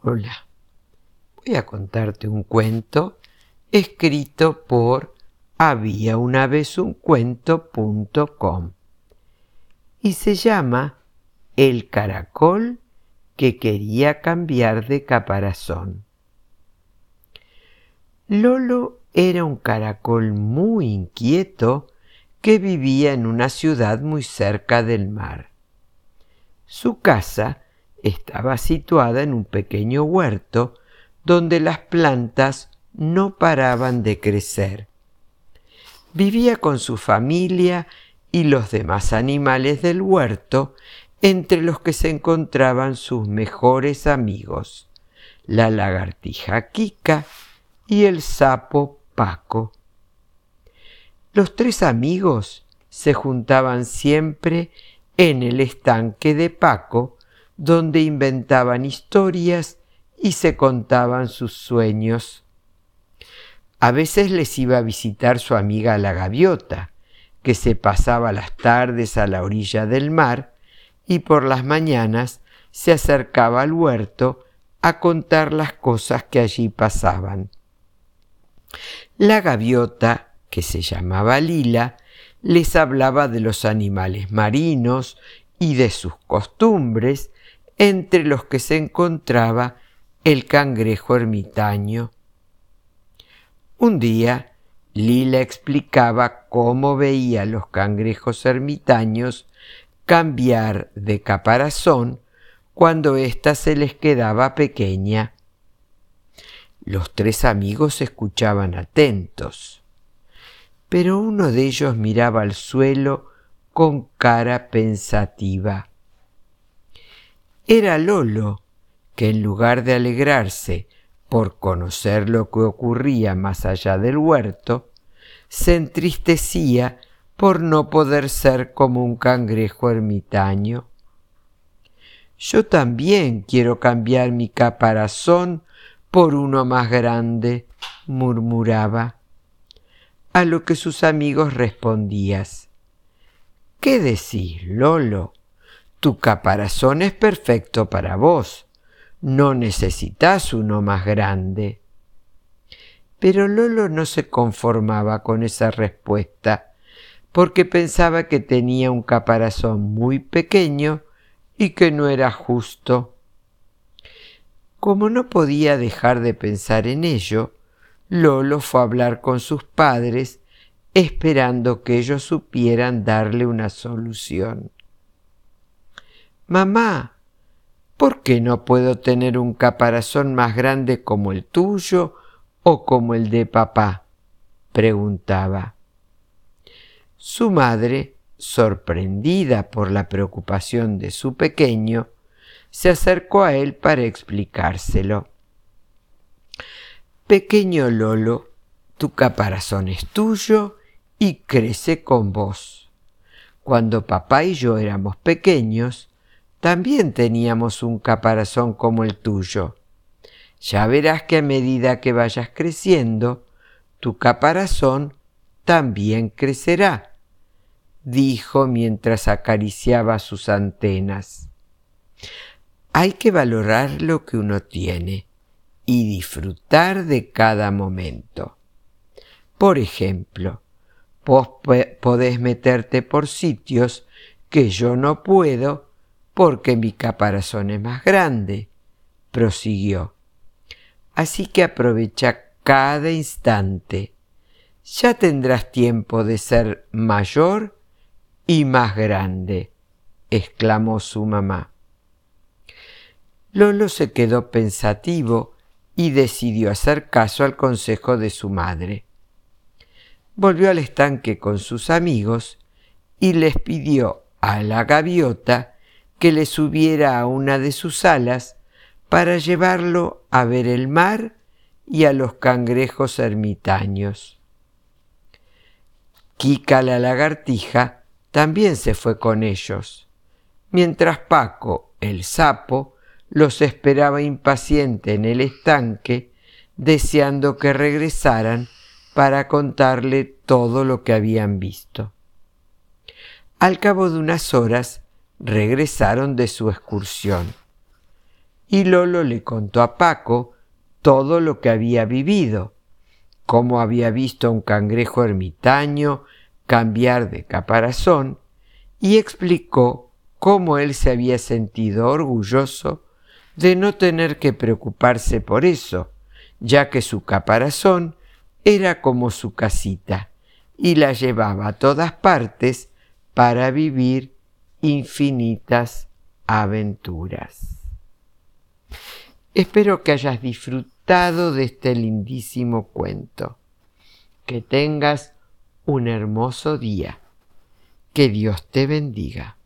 Hola, voy a contarte un cuento escrito por había y se llama El caracol que quería cambiar de caparazón. Lolo era un caracol muy inquieto que vivía en una ciudad muy cerca del mar. Su casa estaba situada en un pequeño huerto donde las plantas no paraban de crecer. Vivía con su familia y los demás animales del huerto, entre los que se encontraban sus mejores amigos, la lagartija Kika y el sapo Paco. Los tres amigos se juntaban siempre en el estanque de Paco, donde inventaban historias y se contaban sus sueños. A veces les iba a visitar su amiga la gaviota, que se pasaba las tardes a la orilla del mar y por las mañanas se acercaba al huerto a contar las cosas que allí pasaban. La gaviota, que se llamaba Lila, les hablaba de los animales marinos y de sus costumbres entre los que se encontraba el cangrejo ermitaño. Un día, Lila explicaba cómo veía a los cangrejos ermitaños cambiar de caparazón cuando ésta se les quedaba pequeña. Los tres amigos escuchaban atentos, pero uno de ellos miraba al suelo con cara pensativa. Era Lolo, que en lugar de alegrarse por conocer lo que ocurría más allá del huerto, se entristecía por no poder ser como un cangrejo ermitaño. Yo también quiero cambiar mi caparazón por uno más grande, murmuraba. A lo que sus amigos respondías. ¿Qué decís, Lolo? Tu caparazón es perfecto para vos. No necesitas uno más grande. Pero Lolo no se conformaba con esa respuesta, porque pensaba que tenía un caparazón muy pequeño y que no era justo. Como no podía dejar de pensar en ello, Lolo fue a hablar con sus padres, esperando que ellos supieran darle una solución. Mamá, ¿por qué no puedo tener un caparazón más grande como el tuyo o como el de papá? preguntaba. Su madre, sorprendida por la preocupación de su pequeño, se acercó a él para explicárselo. Pequeño Lolo, tu caparazón es tuyo y crece con vos. Cuando papá y yo éramos pequeños, también teníamos un caparazón como el tuyo. Ya verás que a medida que vayas creciendo, tu caparazón también crecerá, dijo mientras acariciaba sus antenas. Hay que valorar lo que uno tiene y disfrutar de cada momento. Por ejemplo, vos podés meterte por sitios que yo no puedo porque mi caparazón es más grande, prosiguió. Así que aprovecha cada instante. Ya tendrás tiempo de ser mayor y más grande, exclamó su mamá. Lolo se quedó pensativo y decidió hacer caso al consejo de su madre. Volvió al estanque con sus amigos y les pidió a la gaviota que le subiera a una de sus alas para llevarlo a ver el mar y a los cangrejos ermitaños. Kika la lagartija también se fue con ellos, mientras Paco, el sapo, los esperaba impaciente en el estanque, deseando que regresaran para contarle todo lo que habían visto. Al cabo de unas horas regresaron de su excursión. y Lolo le contó a Paco todo lo que había vivido, cómo había visto a un cangrejo ermitaño cambiar de caparazón y explicó cómo él se había sentido orgulloso de no tener que preocuparse por eso, ya que su caparazón era como su casita y la llevaba a todas partes para vivir infinitas aventuras. Espero que hayas disfrutado de este lindísimo cuento. Que tengas un hermoso día. Que Dios te bendiga.